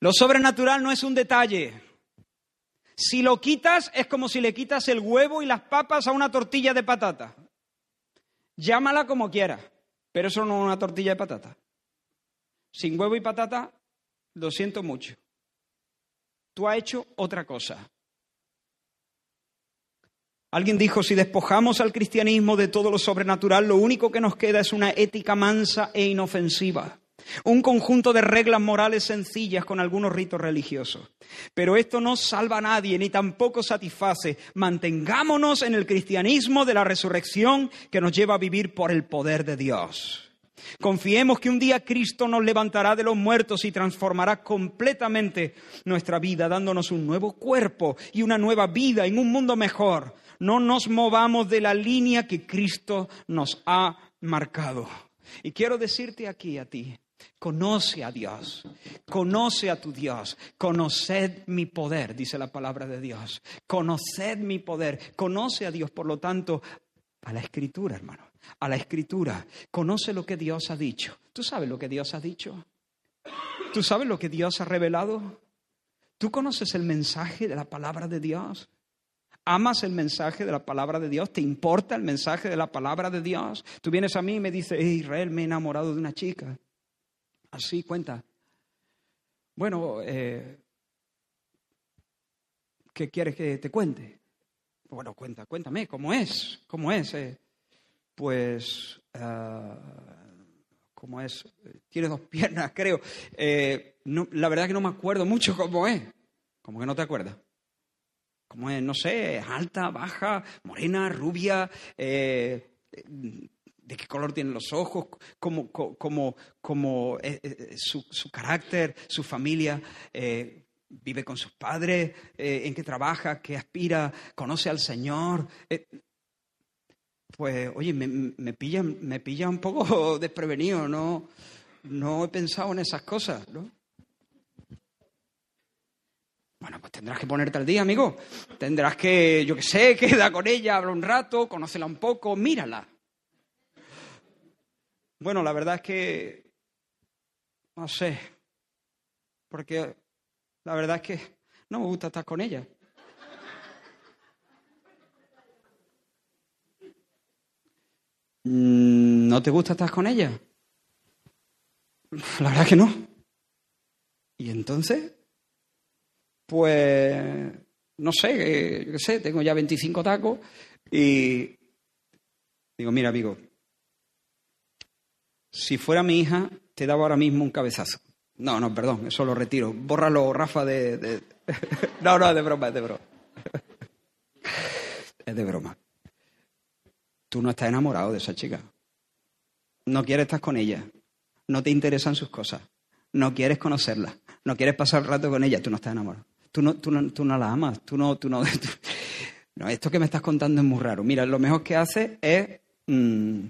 Lo sobrenatural no es un detalle, si lo quitas es como si le quitas el huevo y las papas a una tortilla de patata. Llámala como quieras, pero eso no es una tortilla de patata. Sin huevo y patata, lo siento mucho. Tú has hecho otra cosa. Alguien dijo, si despojamos al cristianismo de todo lo sobrenatural, lo único que nos queda es una ética mansa e inofensiva. Un conjunto de reglas morales sencillas con algunos ritos religiosos. Pero esto no salva a nadie ni tampoco satisface. Mantengámonos en el cristianismo de la resurrección que nos lleva a vivir por el poder de Dios. Confiemos que un día Cristo nos levantará de los muertos y transformará completamente nuestra vida, dándonos un nuevo cuerpo y una nueva vida en un mundo mejor. No nos movamos de la línea que Cristo nos ha marcado. Y quiero decirte aquí a ti, Conoce a Dios, conoce a tu Dios, conoced mi poder, dice la palabra de Dios. Conoced mi poder, conoce a Dios, por lo tanto, a la escritura, hermano, a la escritura. Conoce lo que Dios ha dicho. ¿Tú sabes lo que Dios ha dicho? ¿Tú sabes lo que Dios ha revelado? ¿Tú conoces el mensaje de la palabra de Dios? ¿Amas el mensaje de la palabra de Dios? ¿Te importa el mensaje de la palabra de Dios? Tú vienes a mí y me dices, Israel, me he enamorado de una chica. Así cuenta. Bueno, eh, ¿qué quieres que te cuente? Bueno, cuenta, cuéntame, ¿cómo es? ¿Cómo es? Eh, pues, ah, ¿cómo es? Tiene dos piernas, creo. Eh, la verdad que no me acuerdo mucho cómo es. ¿Cómo que no te acuerdas? ¿Cómo es? No sé, alta, baja, morena, rubia, de qué color tienen los ojos, cómo, cómo, eh, eh, su, carácter, su familia, eh, vive con sus padres, en qué trabaja, qué aspira, conoce al Señor. pues, oye, me, me, pilla, me pilla un poco desprevenido, no, no he pensado en esas cosas, ¿no? Bueno, pues tendrás que ponerte al día, amigo. Tendrás que, yo qué sé, queda con ella, habla un rato, conócela un poco, mírala. Bueno, la verdad es que no sé, porque la verdad es que no me gusta estar con ella. Mm, ¿No te gusta estar con ella? La verdad es que no. ¿Y entonces? Pues, no sé, yo qué sé, tengo ya 25 tacos y digo, mira, amigo, si fuera mi hija, te daba ahora mismo un cabezazo. No, no, perdón, eso lo retiro. Bórralo, Rafa, de... no, no, es de broma, es de broma. es de broma. Tú no estás enamorado de esa chica. No quieres estar con ella. No te interesan sus cosas. No quieres conocerla. No quieres pasar el rato con ella. Tú no estás enamorado. Tú no, tú no, tú no la amas. Tú no, tú no, no, esto que me estás contando es muy raro. Mira, lo mejor que hace es mm,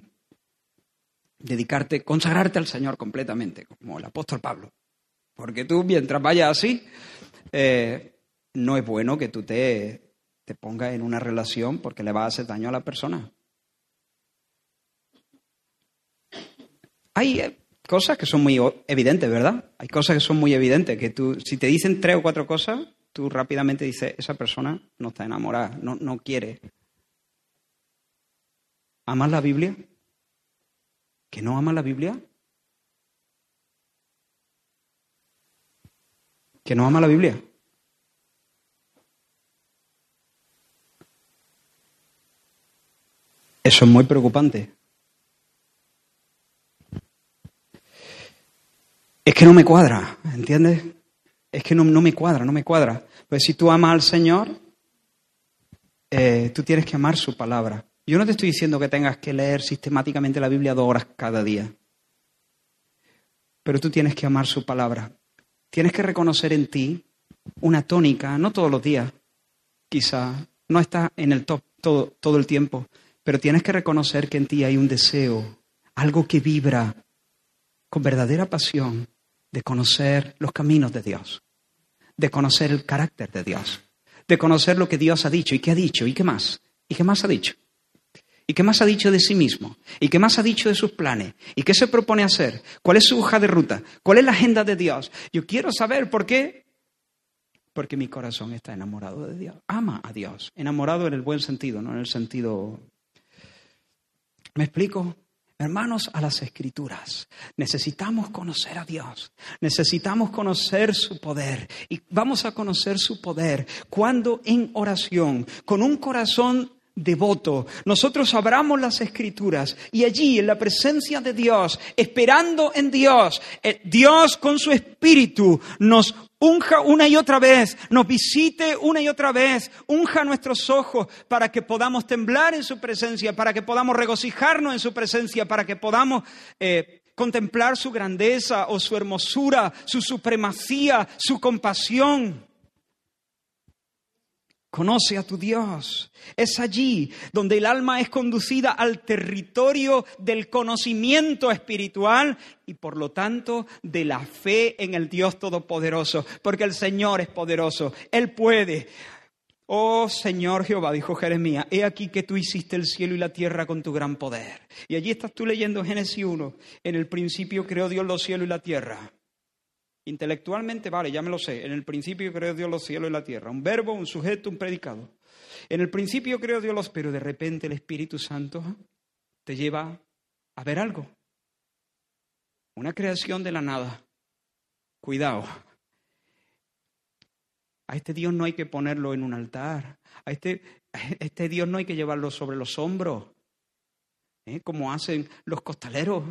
dedicarte, consagrarte al Señor completamente, como el apóstol Pablo. Porque tú, mientras vayas así, eh, no es bueno que tú te, te pongas en una relación porque le vas a hacer daño a la persona. Hay eh, cosas que son muy evidentes, ¿verdad? Hay cosas que son muy evidentes, que tú, si te dicen tres o cuatro cosas, tú rápidamente dices, esa persona no está enamorada, no, no quiere. ¿Amas la Biblia? ¿Que no ama la Biblia? ¿Que no ama la Biblia? Eso es muy preocupante. Es que no me cuadra, ¿entiendes? Es que no, me cuadra, no me cuadra. Pues si tú amas al Señor, eh, tú tienes que amar su palabra. Yo no te estoy diciendo que tengas que leer sistemáticamente la Biblia dos horas cada día, pero tú tienes que amar su palabra. Tienes que reconocer en ti una tónica, no todos los días, quizá, no está en el top todo, todo el tiempo, pero tienes que reconocer que en ti hay un deseo, algo que vibra con verdadera pasión de conocer los caminos de Dios, de conocer el carácter de Dios, de conocer lo que Dios ha dicho y qué ha dicho y qué más, y qué más ha dicho. ¿Y qué más ha dicho de sí mismo? ¿Y qué más ha dicho de sus planes? ¿Y qué se propone hacer? ¿Cuál es su hoja de ruta? ¿Cuál es la agenda de Dios? Yo quiero saber por qué. Porque mi corazón está enamorado de Dios. Ama a Dios. Enamorado en el buen sentido, no en el sentido... ¿Me explico? Hermanos, a las escrituras. Necesitamos conocer a Dios. Necesitamos conocer su poder. Y vamos a conocer su poder cuando en oración, con un corazón devoto, nosotros abramos las escrituras y allí en la presencia de Dios, esperando en Dios, eh, Dios con su espíritu nos unja una y otra vez, nos visite una y otra vez, unja nuestros ojos para que podamos temblar en su presencia, para que podamos regocijarnos en su presencia, para que podamos... Eh, contemplar su grandeza o su hermosura, su supremacía, su compasión. Conoce a tu Dios. Es allí donde el alma es conducida al territorio del conocimiento espiritual y por lo tanto de la fe en el Dios Todopoderoso, porque el Señor es poderoso, Él puede. Oh Señor Jehová, dijo Jeremías, he aquí que tú hiciste el cielo y la tierra con tu gran poder. Y allí estás tú leyendo Génesis 1, en el principio creó Dios los cielos y la tierra. Intelectualmente, vale, ya me lo sé. En el principio creó Dios los cielos y la tierra. Un verbo, un sujeto, un predicado. En el principio creó Dios los, pero de repente el Espíritu Santo te lleva a ver algo. Una creación de la nada. Cuidado. A este Dios no hay que ponerlo en un altar. A este, este Dios no hay que llevarlo sobre los hombros, ¿eh? como hacen los costaleros.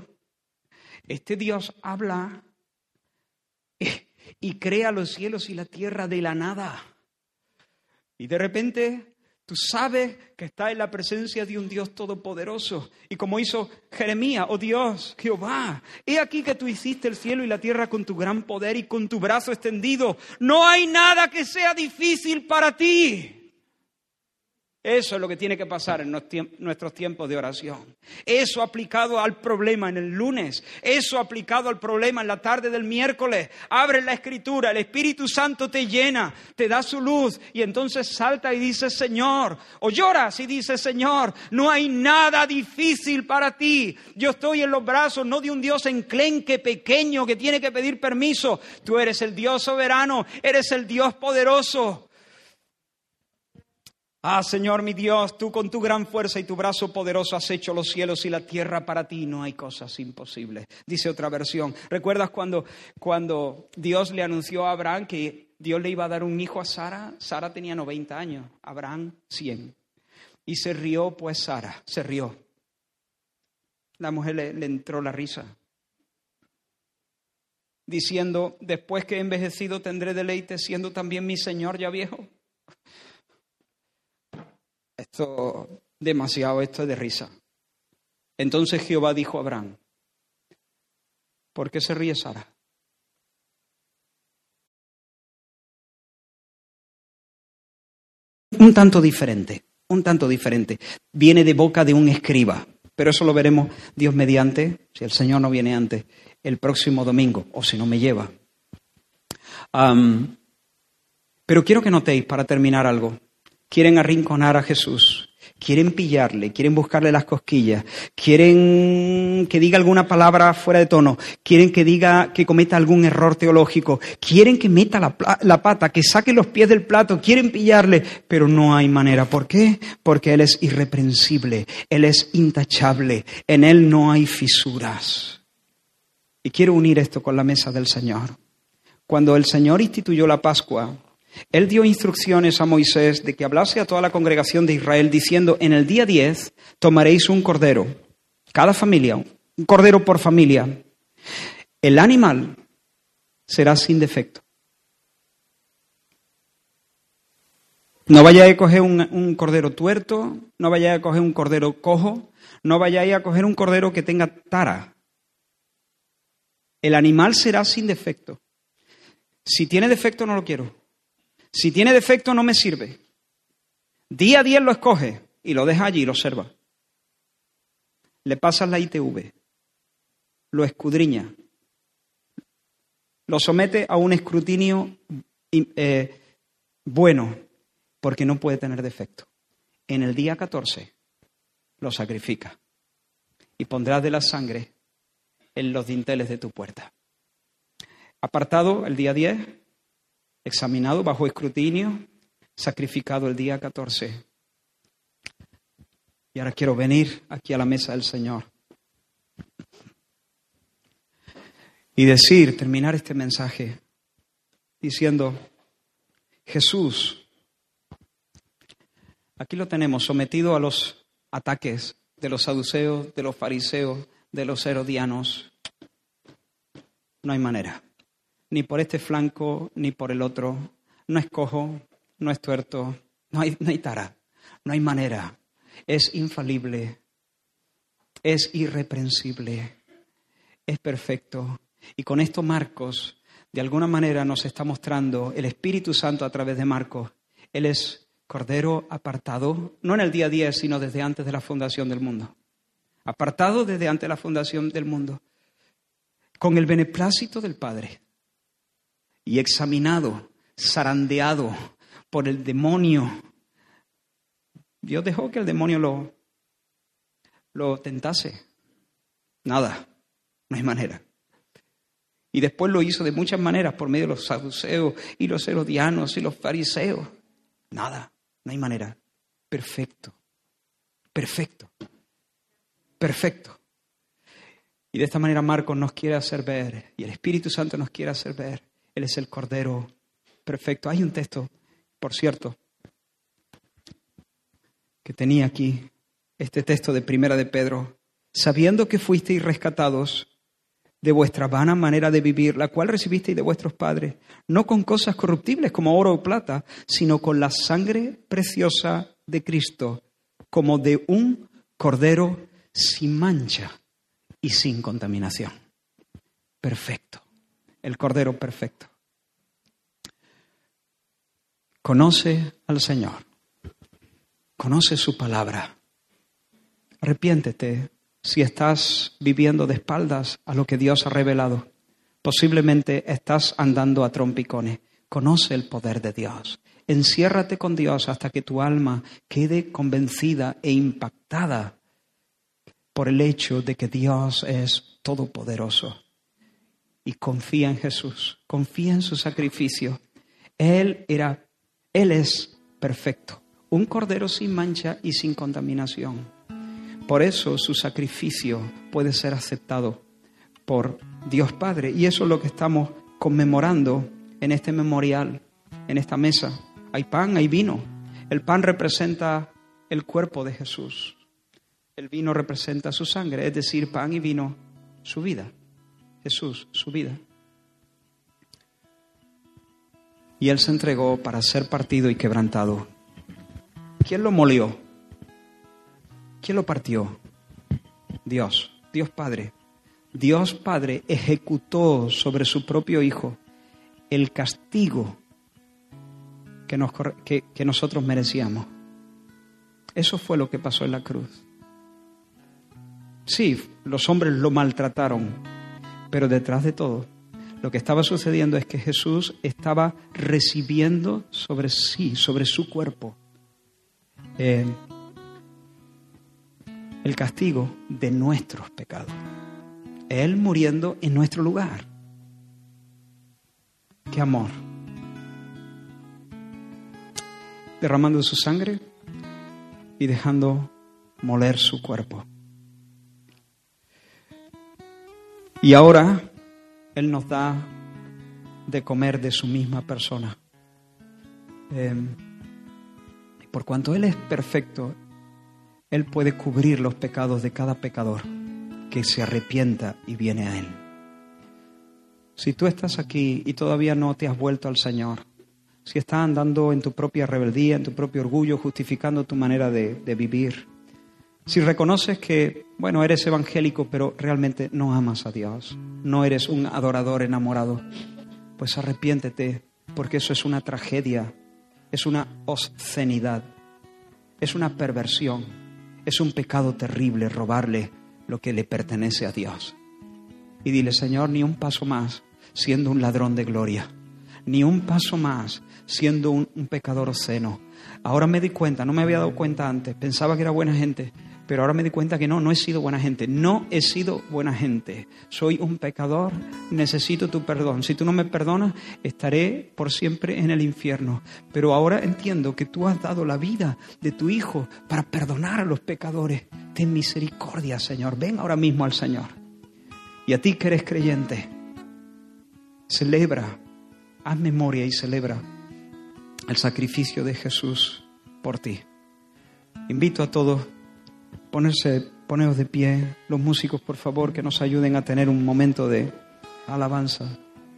Este Dios habla y crea los cielos y la tierra de la nada. Y de repente tú sabes que está en la presencia de un Dios todopoderoso. Y como hizo Jeremías, oh Dios, Jehová, he aquí que tú hiciste el cielo y la tierra con tu gran poder y con tu brazo extendido. No hay nada que sea difícil para ti. Eso es lo que tiene que pasar en nuestros tiempos de oración. Eso aplicado al problema en el lunes. Eso aplicado al problema en la tarde del miércoles. Abre la escritura, el Espíritu Santo te llena, te da su luz y entonces salta y dice Señor. O lloras y dice Señor, no hay nada difícil para ti. Yo estoy en los brazos no de un Dios enclenque pequeño que tiene que pedir permiso. Tú eres el Dios soberano, eres el Dios poderoso. Ah, Señor mi Dios, tú con tu gran fuerza y tu brazo poderoso has hecho los cielos y la tierra para ti, no hay cosas imposibles. Dice otra versión. ¿Recuerdas cuando, cuando Dios le anunció a Abraham que Dios le iba a dar un hijo a Sara? Sara tenía 90 años, Abraham 100. Y se rió pues Sara, se rió. La mujer le, le entró la risa, diciendo, después que he envejecido tendré deleite, siendo también mi Señor ya viejo. Esto, demasiado, esto es de risa. Entonces Jehová dijo a Abraham, ¿por qué se ríe Sara? Un tanto diferente, un tanto diferente. Viene de boca de un escriba, pero eso lo veremos Dios mediante, si el Señor no viene antes, el próximo domingo, o si no me lleva. pero quiero que notéis, para terminar algo, quieren arrinconar a Jesús, quieren pillarle, quieren buscarle las cosquillas, quieren que diga alguna palabra fuera de tono, quieren que diga que cometa algún error teológico, quieren que meta la, la, pata, que saque los pies del plato, quieren pillarle, pero no hay manera. ¿Por qué? Porque Él es irreprensible, Él es intachable, en Él no hay fisuras. Y quiero unir esto con la mesa del Señor. Cuando el Señor instituyó la Pascua, él dio instrucciones a Moisés de que hablase a toda la congregación de Israel diciendo, en el día 10 tomaréis un cordero, cada familia, un cordero por familia. El animal será sin defecto. No vayáis a coger un, cordero tuerto, no vayáis a coger un cordero cojo, no vayáis a coger un cordero que tenga tara. El animal será sin defecto. Si tiene defecto no lo quiero. Si tiene defecto no me sirve. Día a día lo escoge y lo deja allí y lo observa. Le pasas la ITV, lo escudriña, lo somete a un escrutinio eh, bueno, porque no puede tener defecto. En el día 14 lo sacrifica y pondrás de la sangre en los dinteles de tu puerta. Apartado el día 10, examinado bajo escrutinio, sacrificado el día 14. Y ahora quiero venir aquí a la mesa del Señor y decir, terminar este mensaje diciendo, Jesús, aquí lo tenemos, sometido a los ataques de los saduceos, de los fariseos, de los herodianos. No hay manera ni por este flanco ni por el otro. No es cojo, no es tuerto, no hay, no hay tara, no hay manera. Es infalible, es irreprensible, es perfecto. Y con esto Marcos, de alguna manera, nos está mostrando el Espíritu Santo a través de Marcos. Él es Cordero apartado, no en el día a día, sino desde antes de la fundación del mundo. Apartado desde antes de la fundación del mundo, con el beneplácito del Padre y examinado, zarandeado por el demonio. Dios dejó que el demonio lo, lo tentase. Nada, no hay manera. Y después lo hizo de muchas maneras por medio de los saduceos y los herodianos y los fariseos. Nada, no hay manera. Perfecto, perfecto, perfecto. Y de esta manera Marcos nos quiere hacer ver, y el Espíritu Santo nos quiere hacer ver, él es el Cordero perfecto. Hay un texto, por cierto, que tenía aquí, este texto de Primera de Pedro, sabiendo que fuisteis rescatados de vuestra vana manera de vivir, la cual recibisteis de vuestros padres, no con cosas corruptibles como oro o plata, sino con la sangre preciosa de Cristo, como de un cordero sin mancha y sin contaminación. Perfecto el Cordero perfecto. Conoce al Señor, conoce su palabra. Arrepiéntete si estás viviendo de espaldas a lo que Dios ha revelado. Posiblemente estás andando a trompicones. Conoce el poder de Dios. Enciérrate con Dios hasta que tu alma quede convencida e impactada por el hecho de que Dios es todopoderoso y confía en Jesús, confía en su sacrificio. Él era, Él es perfecto, un cordero sin mancha y sin contaminación. Por eso su sacrificio puede ser aceptado por Dios Padre. Y eso es lo que estamos conmemorando en este memorial, en esta mesa. Hay pan, hay vino. El pan representa el cuerpo de Jesús. El vino representa su sangre, es decir, pan y vino, su vida. Jesús, su vida. Y Él se entregó para ser partido y quebrantado. ¿Quién lo molió? ¿Quién lo partió? Dios, Dios Padre. Dios Padre ejecutó sobre su propio Hijo el castigo que, nos, que, que nosotros merecíamos. Eso fue lo que pasó en la cruz. Sí, los hombres lo maltrataron, pero detrás de todo, lo que estaba sucediendo es que Jesús estaba recibiendo sobre sí, sobre su cuerpo, el castigo de nuestros pecados. Él muriendo en nuestro lugar. Qué amor. Derramando su sangre y dejando moler su cuerpo. Y ahora Él nos da de comer de su misma persona. Eh, por cuanto Él es perfecto, Él puede cubrir los pecados de cada pecador que se arrepienta y viene a Él. Si tú estás aquí y todavía no te has vuelto al Señor, si estás andando en tu propia rebeldía, en tu propio orgullo, justificando tu manera de, de vivir, si reconoces que, bueno, eres evangélico, pero realmente no amas a Dios, no eres un adorador enamorado, pues arrepiéntete, porque eso es una tragedia, es una obscenidad, es una perversión, es un pecado terrible robarle lo que le pertenece a Dios. Y dile, Señor, ni un paso más siendo un ladrón de gloria, ni un paso más siendo un, pecador obsceno. Ahora me di cuenta, no me había dado cuenta antes, pensaba que era buena gente, pero ahora me di cuenta que no, no he sido buena gente, no he sido buena gente. Soy un pecador, necesito tu perdón. Si tú no me perdonas, estaré por siempre en el infierno. Pero ahora entiendo que tú has dado la vida de tu Hijo para perdonar a los pecadores. Ten misericordia, Señor. Ven ahora mismo al Señor. Y a ti que eres creyente, celebra, haz memoria y celebra el sacrificio de Jesús por ti. Invito a todos ponerse, poneros de pie, los músicos, por favor, que nos ayuden a tener un momento de alabanza,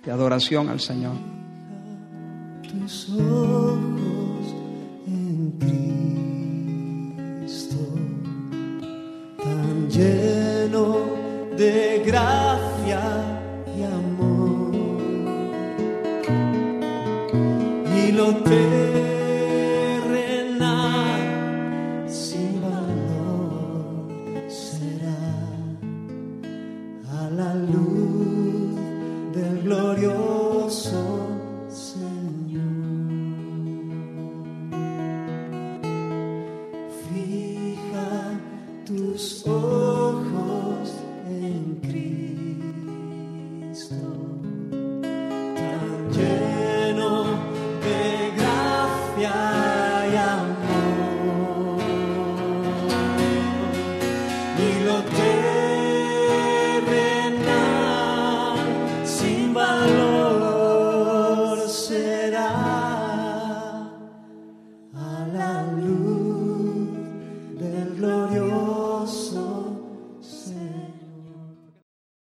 de adoración al Señor. Tus ojos en Cristo, tan lleno de gracia y amor, y lo terrenal